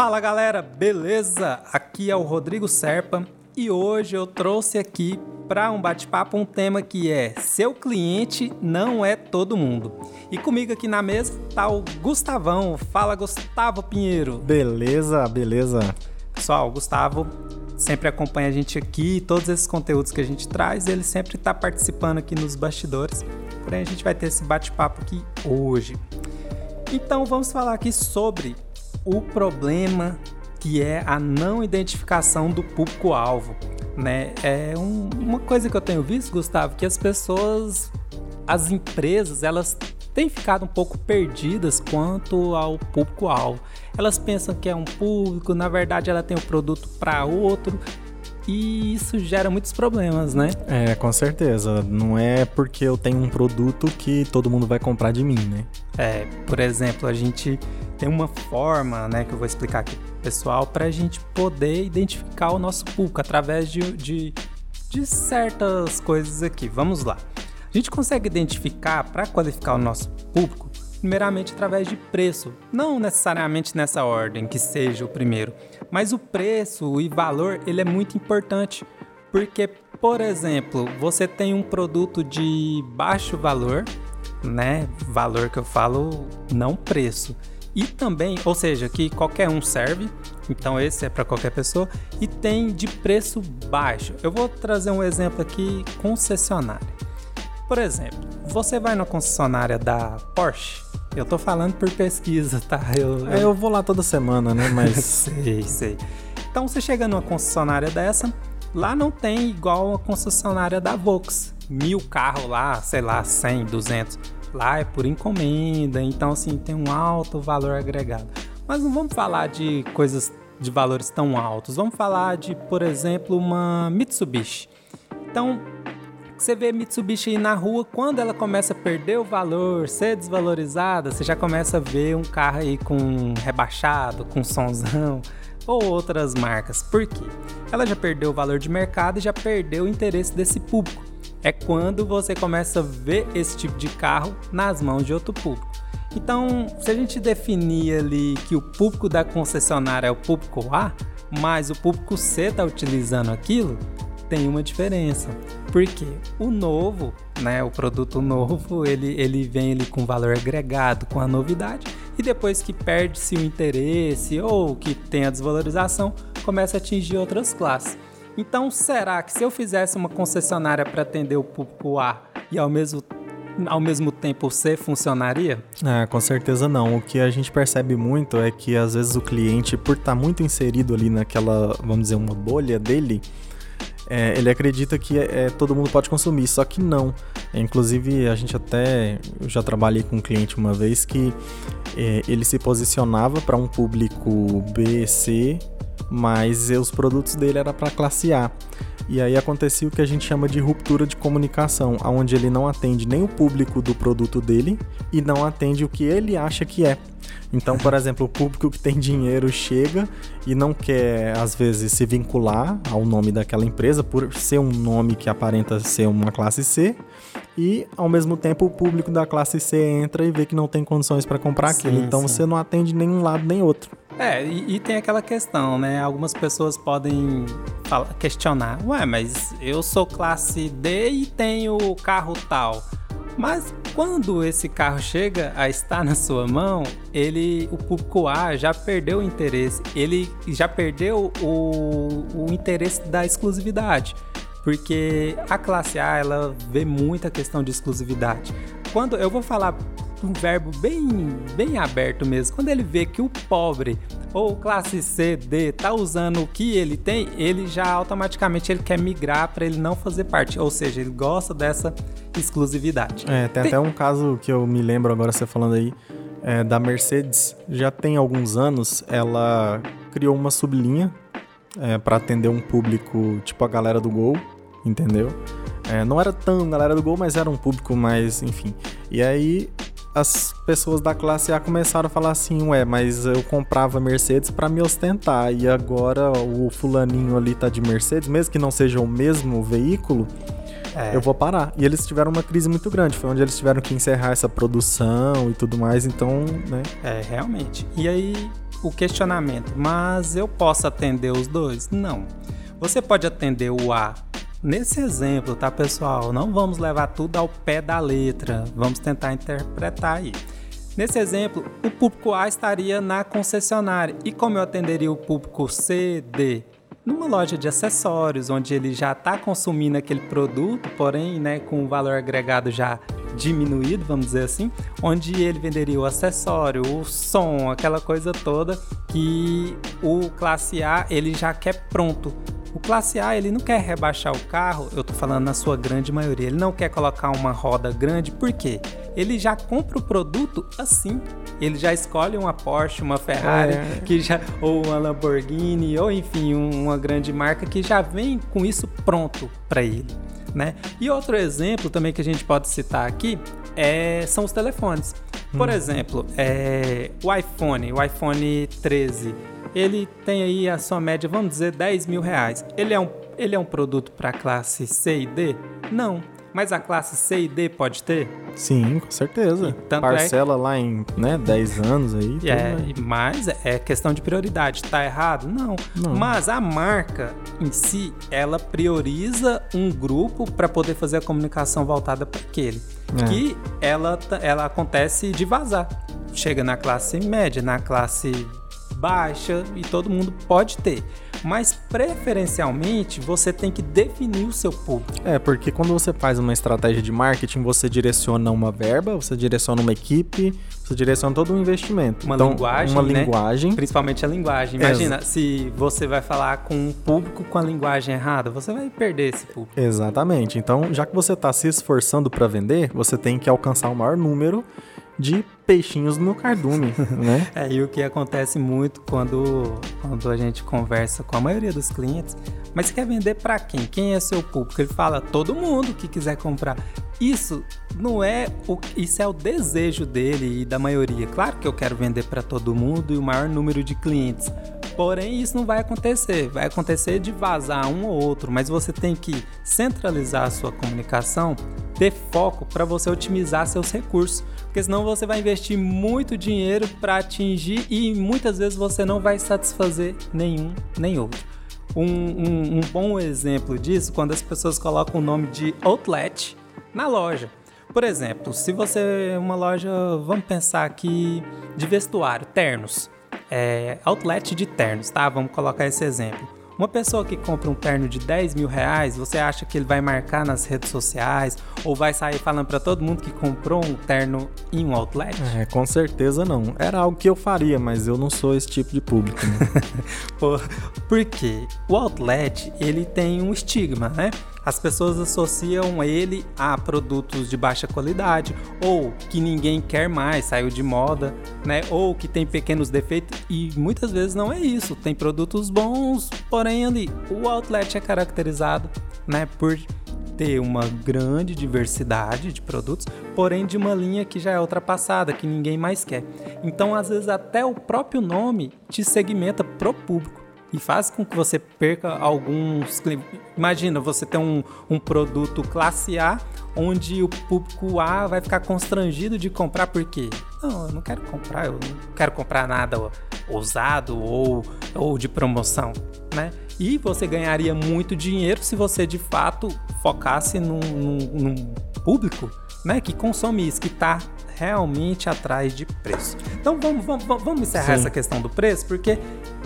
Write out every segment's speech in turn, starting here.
Fala galera, beleza? Aqui é o Rodrigo Serpa e hoje eu trouxe aqui para um bate-papo um tema que é seu cliente não é todo mundo. E comigo aqui na mesa tá o Gustavão. Fala Gustavo Pinheiro. Beleza, beleza. Pessoal, o Gustavo sempre acompanha a gente aqui, todos esses conteúdos que a gente traz, ele sempre está participando aqui nos bastidores. Porém, a gente vai ter esse bate-papo aqui hoje. Então, vamos falar aqui sobre o problema que é a não identificação do público-alvo. Né? É um, uma coisa que eu tenho visto, Gustavo, que as pessoas, as empresas, elas têm ficado um pouco perdidas quanto ao público-alvo. Elas pensam que é um público, na verdade ela tem o um produto para outro e isso gera muitos problemas, né? É, com certeza. Não é porque eu tenho um produto que todo mundo vai comprar de mim, né? É, por exemplo, a gente tem uma forma, né, que eu vou explicar aqui pessoal, para a gente poder identificar o nosso público através de, de, de certas coisas aqui. Vamos lá. A gente consegue identificar, para qualificar o nosso público, primeiramente através de preço. Não necessariamente nessa ordem, que seja o primeiro, mas o preço e valor ele é muito importante. Porque, por exemplo, você tem um produto de baixo valor, né? Valor que eu falo, não preço. E também, ou seja, que qualquer um serve, então esse é para qualquer pessoa, e tem de preço baixo. Eu vou trazer um exemplo aqui, concessionária. Por exemplo, você vai na concessionária da Porsche, eu tô falando por pesquisa, tá? Eu, eu... É, eu vou lá toda semana, né? Mas. sei, sei. Então você chega numa concessionária dessa, lá não tem igual a concessionária da Vox. Mil carros lá, sei lá, 100, 200. Lá é por encomenda, então assim, tem um alto valor agregado. Mas não vamos falar de coisas de valores tão altos. Vamos falar de, por exemplo, uma Mitsubishi. Então, você vê Mitsubishi na rua, quando ela começa a perder o valor, ser desvalorizada, você já começa a ver um carro aí com rebaixado, com sonzão ou outras marcas. Por quê? Ela já perdeu o valor de mercado e já perdeu o interesse desse público. É quando você começa a ver esse tipo de carro nas mãos de outro público. Então, se a gente definir ali que o público da concessionária é o público A, mas o público C está utilizando aquilo, tem uma diferença. Porque o novo, né, o produto novo, ele, ele vem ele com valor agregado, com a novidade, e depois que perde-se o interesse ou que tem a desvalorização, começa a atingir outras classes. Então, será que se eu fizesse uma concessionária para atender o público A e ao mesmo ao mesmo tempo C funcionaria? É, com certeza não. O que a gente percebe muito é que às vezes o cliente, por estar tá muito inserido ali naquela, vamos dizer, uma bolha dele, é, ele acredita que é, é, todo mundo pode consumir, só que não. É, inclusive, a gente até. Eu já trabalhei com um cliente uma vez que é, ele se posicionava para um público B, C, mas os produtos dele era para classe A. E aí acontecia o que a gente chama de ruptura de comunicação, onde ele não atende nem o público do produto dele e não atende o que ele acha que é. Então, por exemplo, o público que tem dinheiro chega e não quer, às vezes, se vincular ao nome daquela empresa por ser um nome que aparenta ser uma classe C. E, ao mesmo tempo, o público da classe C entra e vê que não tem condições para comprar sim, aquilo. Então, sim. você não atende nenhum lado nem outro. É, e, e, tem aquela questão, né? Algumas pessoas podem falar, questionar: ué, mas eu sou classe D e tenho carro tal. Mas quando esse carro chega a estar na sua mão, ele, o público A já perdeu o interesse, ele já perdeu o, o interesse da exclusividade, porque a classe A ela vê muita questão de exclusividade. Quando eu vou falar um verbo bem, bem aberto mesmo. Quando ele vê que o pobre ou classe C, D tá usando o que ele tem, ele já automaticamente ele quer migrar para ele não fazer parte, ou seja, ele gosta dessa exclusividade. É, tem, tem, até um caso que eu me lembro agora você falando aí é, da Mercedes. Já tem alguns anos, ela criou uma sublinha é, para atender um público tipo a galera do Gol, entendeu? É, não era tão galera do Gol, mas era um público mais, enfim. E aí as pessoas da classe A começaram a falar assim, ué, mas eu comprava Mercedes para me ostentar e agora o fulaninho ali tá de Mercedes, mesmo que não seja o mesmo veículo, é. eu vou parar. E eles tiveram uma crise muito grande, foi onde eles tiveram que encerrar essa produção e tudo mais, então, né? É, realmente. E aí o questionamento, mas eu posso atender os dois? Não. Você pode atender o A Nesse exemplo, tá, pessoal? Não vamos levar tudo ao pé da letra, vamos tentar interpretar aí. Nesse exemplo, o público A estaria na concessionária e como eu atenderia o público C, D? Numa loja de acessórios, onde ele já está consumindo aquele produto, porém né, com o valor agregado já diminuído, vamos dizer assim, onde ele venderia o acessório, o som, aquela coisa toda que o classe A ele já quer pronto o classe A, ele não quer rebaixar o carro, eu tô falando na sua grande maioria, ele não quer colocar uma roda grande, por quê? Ele já compra o produto assim. Ele já escolhe uma Porsche, uma Ferrari, é. que já ou uma Lamborghini, ou enfim, uma grande marca que já vem com isso pronto para ele. Né? E outro exemplo também que a gente pode citar aqui é, são os telefones. Por hum. exemplo, é, o iPhone, o iPhone 13 ele tem aí a sua média, vamos dizer, 10 mil reais. Ele é um, ele é um produto para classe C e D? Não. Mas a classe C e D pode ter? Sim, com certeza. Parcela é... lá em né, 10 anos aí. É, mas é questão de prioridade. Tá errado? Não. Não. Mas a marca em si, ela prioriza um grupo para poder fazer a comunicação voltada para aquele. É. Que ela, ela acontece de vazar. Chega na classe média, na classe baixa e todo mundo pode ter. Mas preferencialmente você tem que definir o seu público. É, porque quando você faz uma estratégia de marketing, você direciona uma verba, você direciona uma equipe, você direciona todo um investimento. Uma então, linguagem. Uma né? linguagem. Principalmente a linguagem. Imagina, Ex se você vai falar com um público com a linguagem errada, você vai perder esse público. Exatamente. Então, já que você está se esforçando para vender, você tem que alcançar o maior número de peixinhos no cardume, né? É, e o que acontece muito quando, quando a gente conversa com a maioria dos clientes, mas você quer vender para quem? Quem é seu público? Ele fala todo mundo que quiser comprar. Isso não é o isso é o desejo dele e da maioria. Claro que eu quero vender para todo mundo e o maior número de clientes. Porém, isso não vai acontecer. Vai acontecer de vazar um ou outro, mas você tem que centralizar a sua comunicação, ter foco para você otimizar seus recursos porque senão você vai investir muito dinheiro para atingir e muitas vezes você não vai satisfazer nenhum nem outro. Um, um, um bom exemplo disso quando as pessoas colocam o nome de outlet na loja. Por exemplo, se você é uma loja, vamos pensar aqui de vestuário, ternos, é, outlet de ternos, tá? Vamos colocar esse exemplo. Uma pessoa que compra um terno de 10 mil reais, você acha que ele vai marcar nas redes sociais ou vai sair falando para todo mundo que comprou um terno em um outlet? É, com certeza não. Era algo que eu faria, mas eu não sou esse tipo de público. Né? por, porque o outlet ele tem um estigma, né? As pessoas associam ele a produtos de baixa qualidade ou que ninguém quer mais, saiu de moda, né? Ou que tem pequenos defeitos e muitas vezes não é isso. Tem produtos bons, porém ali o outlet é caracterizado, né, por ter uma grande diversidade de produtos, porém de uma linha que já é ultrapassada, que ninguém mais quer. Então, às vezes até o próprio nome te segmenta pro público e faz com que você perca alguns. Imagina você ter um, um produto classe A onde o público A vai ficar constrangido de comprar porque não, eu não quero comprar, eu não quero comprar nada ousado ou, ou de promoção, né? E você ganharia muito dinheiro se você de fato focasse num, num, num público né, que consome isso, que está realmente atrás de preço. Então vamos, vamos, vamos encerrar Sim. essa questão do preço, porque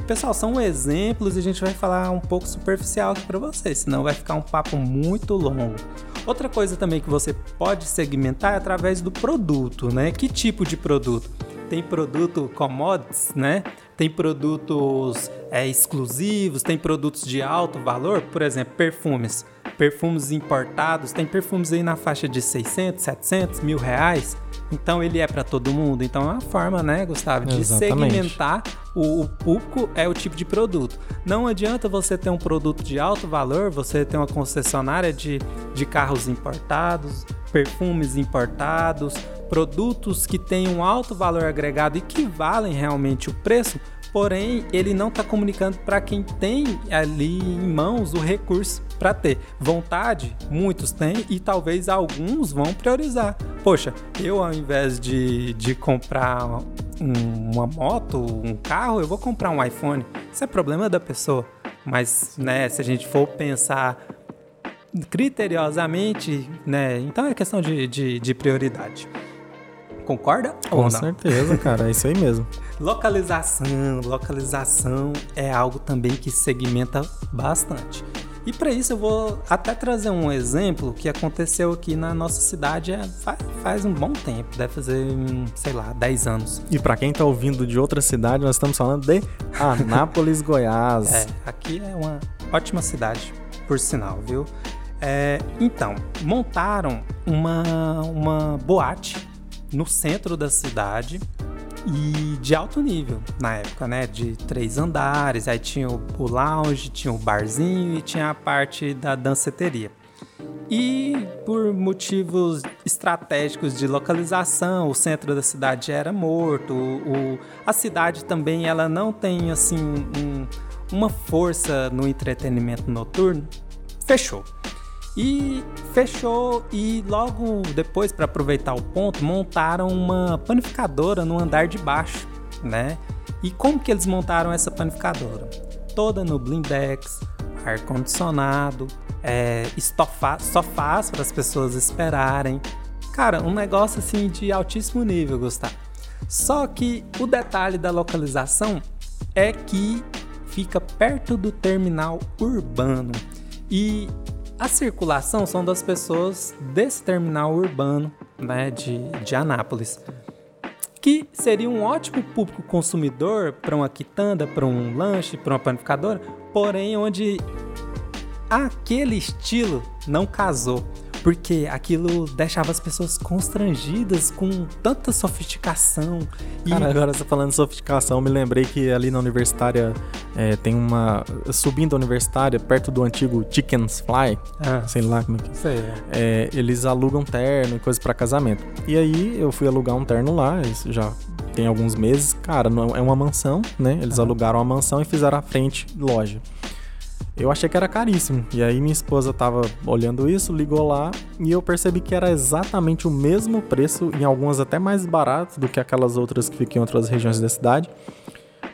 Pessoal, são exemplos e a gente vai falar um pouco superficial aqui para vocês, senão vai ficar um papo muito longo. Outra coisa também que você pode segmentar é através do produto, né? Que tipo de produto? Tem produto commodities, né? Tem produtos é, exclusivos, tem produtos de alto valor, por exemplo, perfumes. Perfumes importados, tem perfumes aí na faixa de 600, 700, mil reais. Então ele é para todo mundo. Então é uma forma, né, Gustavo, de Exatamente. segmentar o, o, público é o tipo de produto. Não adianta você ter um produto de alto valor, você ter uma concessionária de, de carros importados, perfumes importados, produtos que têm um alto valor agregado e que valem realmente o preço, porém ele não está comunicando para quem tem ali em mãos o recurso para ter. Vontade, muitos têm e talvez alguns vão priorizar. Poxa, eu ao invés de, de comprar um, uma moto, um carro, eu vou comprar um iPhone. Isso é problema da pessoa. Mas, né, se a gente for pensar criteriosamente, né, então é questão de, de, de prioridade. Concorda? Com certeza, cara, é isso aí mesmo. localização, localização é algo também que segmenta bastante. E para isso eu vou até trazer um exemplo que aconteceu aqui na nossa cidade faz, faz, um bom tempo, deve fazer, sei lá, 10 anos. E para quem tá ouvindo de outra cidade, nós estamos falando de Anápolis, Goiás. É, aqui é uma ótima cidade, por sinal, viu? É, então, montaram uma, uma boate no centro da cidade e de alto nível na época, né? De três andares, aí tinha o, o lounge, tinha o barzinho e tinha a parte da danceteria. E por motivos estratégicos de localização, o centro da cidade era morto, o, a cidade também ela não tem assim um, uma força no entretenimento noturno, fechou. E fechou e logo depois, para aproveitar o ponto, montaram uma panificadora no andar de baixo, né? E como que eles montaram essa panificadora? Toda no blindex, ar condicionado, é, estofá, sofás para as pessoas esperarem. Cara, um negócio assim de altíssimo nível, Gustavo. Só que o detalhe da localização é que fica perto do terminal urbano. E a circulação são das pessoas desse terminal urbano né, de, de Anápolis, que seria um ótimo público consumidor para uma quitanda, para um lanche, para uma panificadora, porém onde aquele estilo não casou porque aquilo deixava as pessoas constrangidas com tanta sofisticação. E... Cara, agora você falando de sofisticação, me lembrei que ali na universitária é, tem uma. Subindo a universitária, perto do antigo Chickens Fly, ah, sei lá como é que sei, é. é. Eles alugam terno e coisas para casamento. E aí eu fui alugar um terno lá, já tem alguns meses. Cara, é uma mansão, né? Eles ah. alugaram a mansão e fizeram a frente loja. Eu achei que era caríssimo. E aí minha esposa tava olhando isso, ligou lá e eu percebi que era exatamente o mesmo preço, em algumas até mais barato do que aquelas outras que ficam em outras regiões da cidade.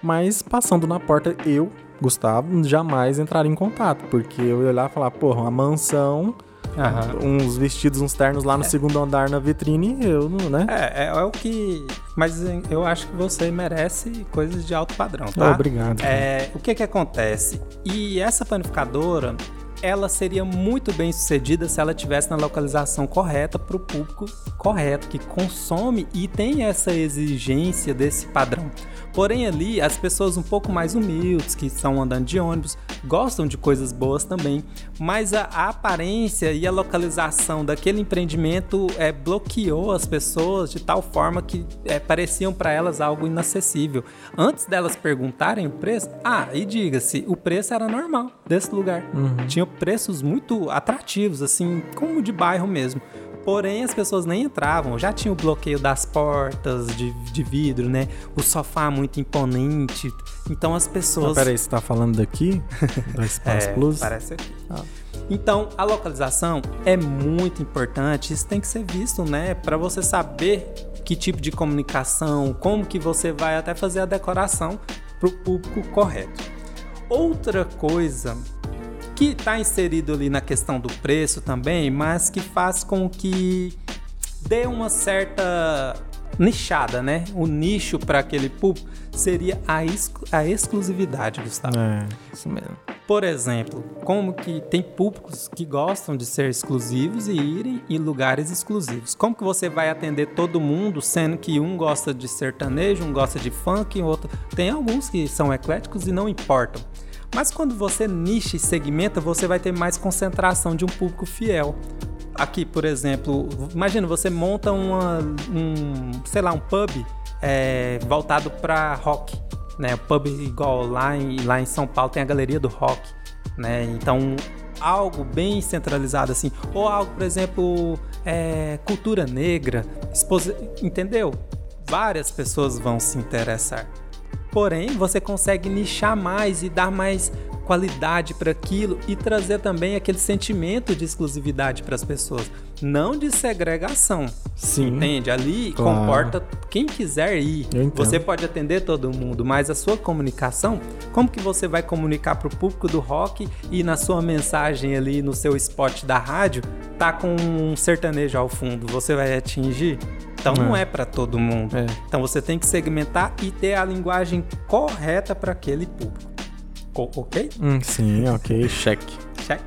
Mas passando na porta, eu, Gustavo, jamais entraria em contato, porque eu ia olhar e falar, porra, uma mansão Uhum. uns vestidos, uns ternos lá no é. segundo andar na vitrine, eu não, né? É, é, é, o que. Mas eu acho que você merece coisas de alto padrão, tá? Oh, obrigado. É, o que que acontece? E essa panificadora, ela seria muito bem sucedida se ela tivesse na localização correta para o público correto, que consome e tem essa exigência desse padrão. Porém, ali, as pessoas um pouco mais humildes, que estão andando de ônibus, gostam de coisas boas também, mas a, a aparência e a localização daquele empreendimento é, bloqueou as pessoas de tal forma que é, pareciam para elas algo inacessível. Antes delas perguntarem o preço, ah, e diga-se, o preço era normal desse lugar. Uhum. Tinha preços muito atrativos, assim, como de bairro mesmo. Porém, as pessoas nem entravam. Já tinha o bloqueio das portas de, de vidro, né? O sofá muito imponente. Então as pessoas. peraí, você tá falando daqui? Do Espaço é, Plus? Parece aqui. Ah. Então, a localização é muito importante. Isso tem que ser visto, né? Para você saber que tipo de comunicação, como que você vai até fazer a decoração para o público correto. Outra coisa que está inserido ali na questão do preço também, mas que faz com que dê uma certa nichada, né? O nicho para aquele público seria a, exclu a exclusividade, Gustavo. É, isso mesmo. Por exemplo, como que tem públicos que gostam de ser exclusivos e irem em lugares exclusivos. Como que você vai atender todo mundo, sendo que um gosta de sertanejo, um gosta de funk, e outro... Tem alguns que são ecléticos e não importam. Mas quando você nicha e segmenta, você vai ter mais concentração de um público fiel. Aqui, por exemplo, imagina você monta uma, um, sei lá, um pub é, voltado para rock, né? O pub igual lá em, lá em São Paulo tem a galeria do rock, né? Então algo bem centralizado assim, ou algo, por exemplo, é, cultura negra, entendeu? Várias pessoas vão se interessar. Porém, você consegue nichar mais e dar mais qualidade para aquilo e trazer também aquele sentimento de exclusividade para as pessoas, não de segregação, Sim. Entende? Ali Claro. comporta quem quiser ir. Você pode atender todo mundo, mas a sua comunicação, como que você vai comunicar pro público do rock e na sua mensagem ali no seu spot da rádio, tá com um sertanejo ao fundo, você vai atingir? Então não É. é para todo mundo. É. Então você tem que segmentar e ter a linguagem correta para aquele público. Co- ok? Hum, sim, ok, cheque. Check.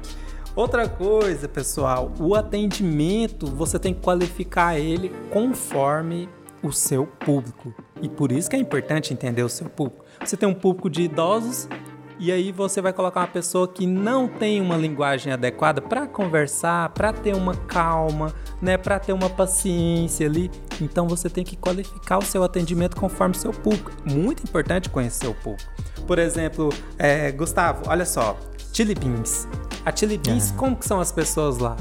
Outra coisa, pessoal, o atendimento você tem que qualificar ele conforme o seu público. E por isso que é importante entender o seu público. Você tem um público de idosos e aí você vai colocar uma pessoa que não tem uma linguagem adequada para conversar, para ter uma calma, né, para ter uma paciência ali. Então você tem que qualificar o seu atendimento conforme o seu público. Muito importante conhecer o público. Por exemplo, é, Gustavo, olha só, Chili Beans. A Chili Beans, como que são as pessoas lá?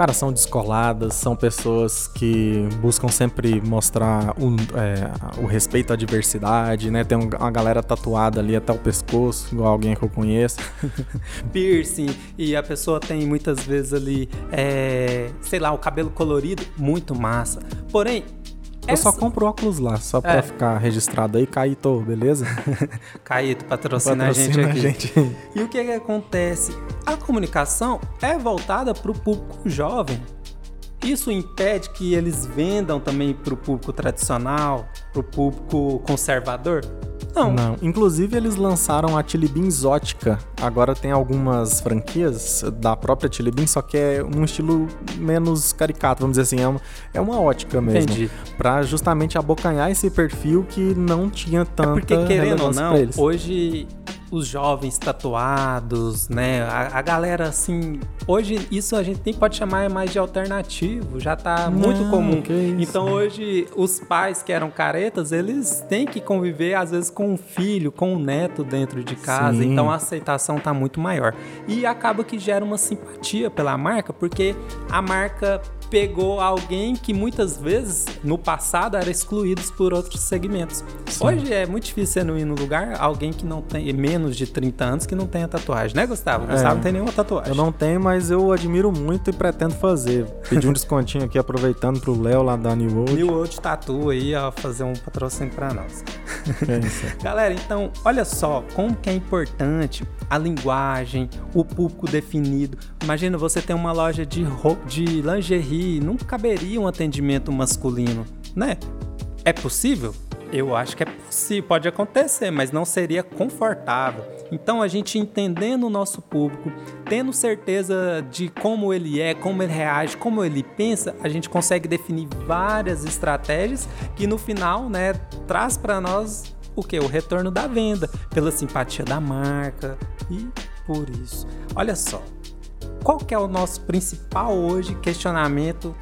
Cara, são descoladas, são pessoas que buscam sempre mostrar o, é, o respeito à diversidade, né? Tem um- uma galera tatuada ali até o pescoço, igual alguém que eu conheço. piercing e a pessoa tem muitas vezes ali, é, sei lá, o cabelo colorido, muito massa. Porém, Eu só compro óculos lá, só pra É. ficar registrado aí, Caíto, beleza? Caíto patrocina, a gente Patrocina aqui. a gente. E o que, que acontece? A comunicação é voltada para o público jovem. Isso impede que eles vendam também para o público tradicional, para o público conservador? Não. Não. Inclusive, eles lançaram a Chili Bean Exótica. Agora tem algumas franquias da própria Chili Bean, só que é um estilo menos caricato, vamos dizer assim. É uma, é uma ótica mesmo. Entendi. Pra justamente abocanhar esse perfil que não tinha É tanta porque, querendo ou não, hoje os jovens tatuados, né? A, a galera assim. Hoje isso a gente nem pode chamar mais de alternativo, já tá muito Não, comum. que isso. Então hoje os pais que eram caretas, eles têm que conviver às vezes com um filho, com um neto dentro de casa. Sim. Então a aceitação tá muito maior. E acaba que gera uma simpatia pela marca, porque a marca pegou alguém que muitas vezes no passado era excluído por outros segmentos. Hoje é muito difícil você não ir no lugar alguém que não tem menos de 30 anos que não tenha tatuagem, né, Gustavo? Gustavo não tem nenhuma tatuagem. Eu não tenho, mas eu admiro muito e pretendo fazer. Pedi um descontinho aqui, aproveitando pro Léo lá da New World. New Old Tattoo aí, ó, fazer um patrocínio pra nós. É. Galera, então, olha só como que é importante a linguagem, o público definido. Imagina você tem uma loja de roupa, de lingerie, não caberia um atendimento masculino, né? É possível? Eu acho que é possível, pode acontecer, mas não seria confortável. Então a gente entendendo o nosso público, tendo certeza de como ele é, como ele reage, como ele pensa, a gente consegue definir várias estratégias que no final, né, traz para nós o que? O retorno da venda, pela simpatia da marca e por isso. Olha só, qual que é o nosso principal hoje questionamento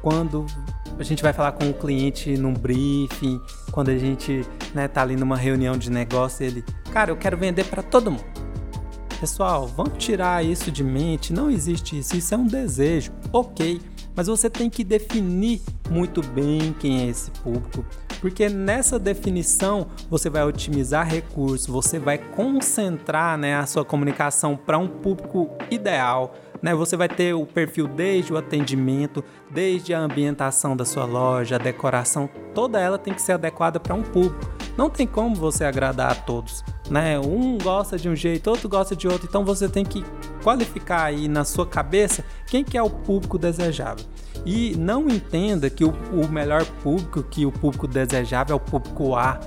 quando a gente vai falar com o cliente num briefing, quando a gente né, tá ali numa reunião de negócio, ele, cara, eu quero vender para todo mundo. Pessoal, vamos tirar isso de mente, não existe isso, isso é um desejo, ok, mas você tem que definir muito bem quem é esse público, porque nessa definição você vai otimizar recursos, você vai concentrar né, a sua comunicação para um público ideal, né? Você vai ter o perfil desde o atendimento, desde a ambientação da sua loja, a decoração, toda ela tem que ser adequada para um público. Não tem como você agradar a todos, né? Um gosta de um jeito, outro gosta de outro, então você tem que qualificar aí na sua cabeça quem que é o público desejável. E não entenda que o, o melhor público, que o público desejável é o público A.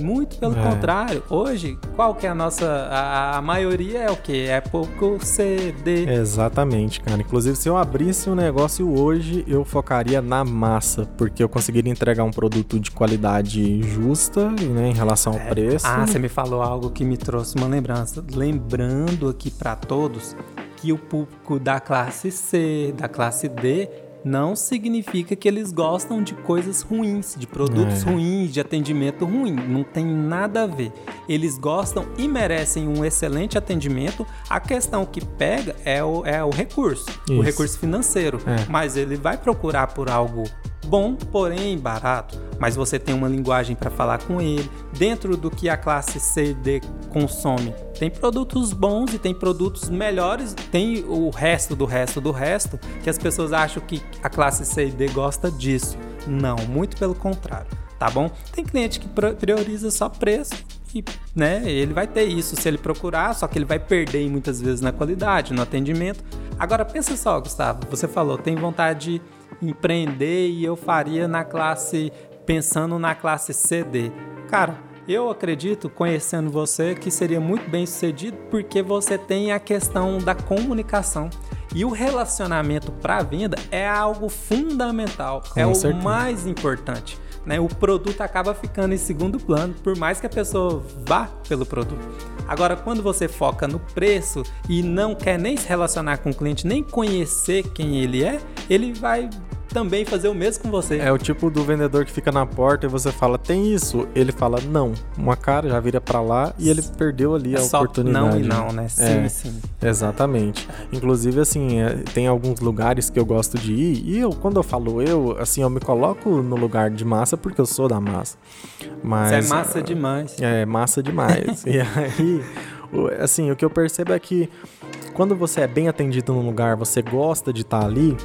Muito pelo É. contrário. Hoje, qual que é a nossa. A, a maioria é o quê? É público C, D. Exatamente, cara. Inclusive, se eu abrisse um negócio hoje, eu focaria na massa, porque eu conseguiria entregar um produto de qualidade justa, né, em relação ao preço. Ah, você me falou algo que me trouxe uma lembrança. Lembrando aqui para todos que o público da classe C, da classe D, não significa que eles gostam de coisas ruins, de produtos É. ruins, de atendimento ruim. Não tem nada a ver. Eles gostam e merecem um excelente atendimento. A questão que pega é o, é o recurso, o Isso. recurso financeiro. É. Mas ele vai procurar por algo bom, porém barato, mas você tem uma linguagem para falar com ele. Dentro do que a classe C D consome, tem produtos bons e tem produtos melhores, tem o resto do resto do resto, que as pessoas acham que a classe C D gosta disso. Não, muito pelo contrário, tá bom? Tem cliente que prioriza só preço e, né, ele vai ter isso se ele procurar, só que ele vai perder muitas vezes na qualidade, no atendimento. Agora pensa só, Gustavo, você falou, tem vontade de empreender e eu faria na classe pensando na classe CD. Cara, eu acredito, conhecendo você, que seria muito bem sucedido porque você tem a questão da comunicação. E o relacionamento para venda é algo fundamental, Com é certeza. o mais importante. Né? O produto acaba ficando em segundo plano, por mais que a pessoa vá pelo produto. Agora, quando você foca no preço e não quer nem se relacionar com o cliente, nem conhecer quem ele é, ele vai também fazer o mesmo com você. É o tipo do vendedor que fica na porta e você fala, tem isso? Ele fala, não. Uma cara já vira para lá e ele perdeu ali é a oportunidade. Não e não, né? Sim, é, sim. Exatamente. Inclusive, assim, é, tem alguns lugares que eu gosto de ir e eu, quando eu falo eu, assim, eu me coloco no lugar de massa porque eu sou da massa. Mas. Você é massa demais. É, massa demais. e aí, assim, o que eu percebo é que quando você é bem atendido num lugar, você gosta de estar tá ali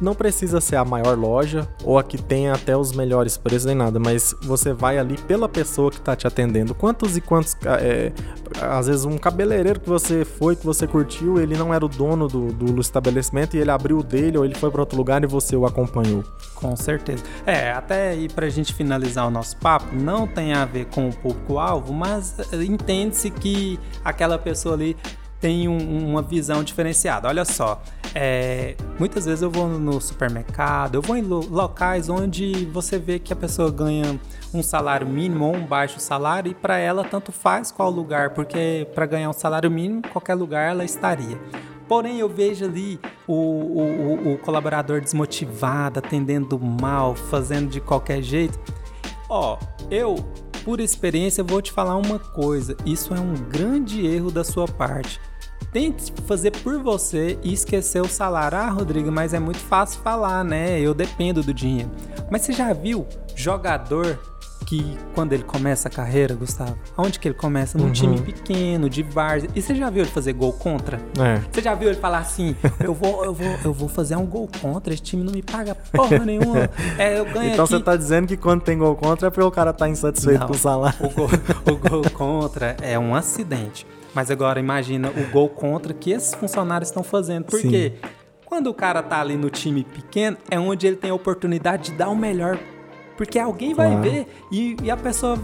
não precisa ser a maior loja ou a que tenha até os melhores preços nem nada, mas você vai ali pela pessoa que está te atendendo. Quantos e quantos. É, às vezes um cabeleireiro que você foi, que você curtiu, ele não era o dono do, do estabelecimento e ele abriu o dele ou ele foi para outro lugar e você o acompanhou. Com certeza. É, até aí para a gente finalizar o nosso papo, não tem a ver com o público-alvo, mas eh, entende-se que aquela pessoa ali tem um, uma visão diferenciada. Olha só, é, muitas vezes eu vou no supermercado, eu vou em locais onde você vê que a pessoa ganha um salário mínimo ou um baixo salário e para ela tanto faz qual lugar, porque para ganhar um salário mínimo, qualquer lugar ela estaria. Porém, eu vejo ali o, o, o colaborador desmotivado, atendendo mal, fazendo de qualquer jeito. Ó, eu por experiência, vou te falar uma coisa: isso é um grande erro da sua parte. Tente fazer por você e esquecer o salário. Ah, Rodrigo, mas é muito fácil falar, né? Eu dependo do dinheiro. Mas você já viu jogador que quando ele começa a carreira, Gustavo, onde que ele começa? Num uhum. time pequeno, de várzea. E você já viu ele fazer gol contra? É. Você já viu ele falar assim: eu vou, eu vou, eu vou fazer um gol contra, esse time não me paga porra nenhuma. É, eu ganho Então aqui. você tá dizendo que quando tem gol contra é porque o cara tá insatisfeito não, com o salário. O gol, o gol contra é um acidente. Mas agora imagina o gol contra que esses funcionários estão fazendo. Por Sim. quê? Quando o cara tá ali no time pequeno, é onde ele tem a oportunidade de dar o melhor. Porque alguém vai claro. ver e, e, a pessoa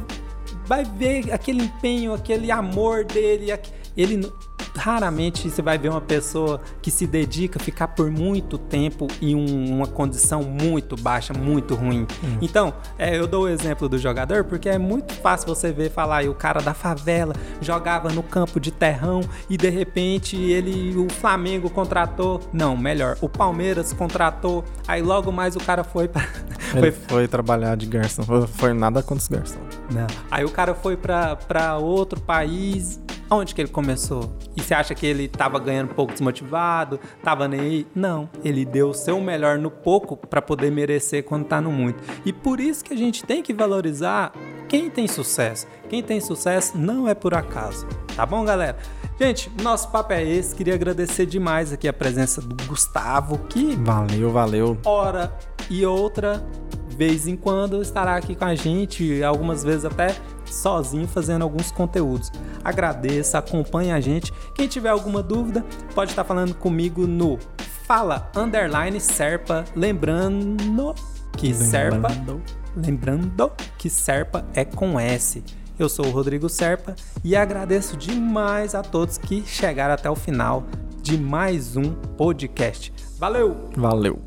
vai ver aquele empenho, aquele amor dele. Ele, raramente você vai ver uma pessoa que se dedica a ficar por muito tempo em um, uma condição muito baixa, muito ruim. Hum. Então, é, eu dou o exemplo do jogador porque é muito fácil você ver falar e o cara da favela jogava no campo de terrão e de repente ele o Flamengo contratou, não, melhor, o Palmeiras contratou, aí logo mais o cara foi para foi... foi trabalhar de garçom, foi nada contra os garçons. Não. Aí o cara foi para outro país Onde que ele começou? E você acha que ele estava ganhando um pouco desmotivado? Tava nem aí? Não, ele deu o seu melhor no pouco para poder merecer quando tá no muito. E por isso que a gente tem que valorizar quem tem sucesso. Quem tem sucesso não é por acaso. Tá bom, galera? Gente, nosso papo é esse. Queria agradecer demais aqui a presença do Gustavo, que valeu, valeu. Hora e outra vez em quando estará aqui com a gente, algumas vezes até sozinho fazendo alguns conteúdos. Agradeça, acompanhe a gente. Quem tiver alguma dúvida, pode estar falando comigo no Fala Underline Serpa, lembrando que Serpa, lembrando que Serpa é com S. Eu sou o Rodrigo Serpa e agradeço demais a todos que chegaram até o final de mais um podcast. Valeu! Valeu!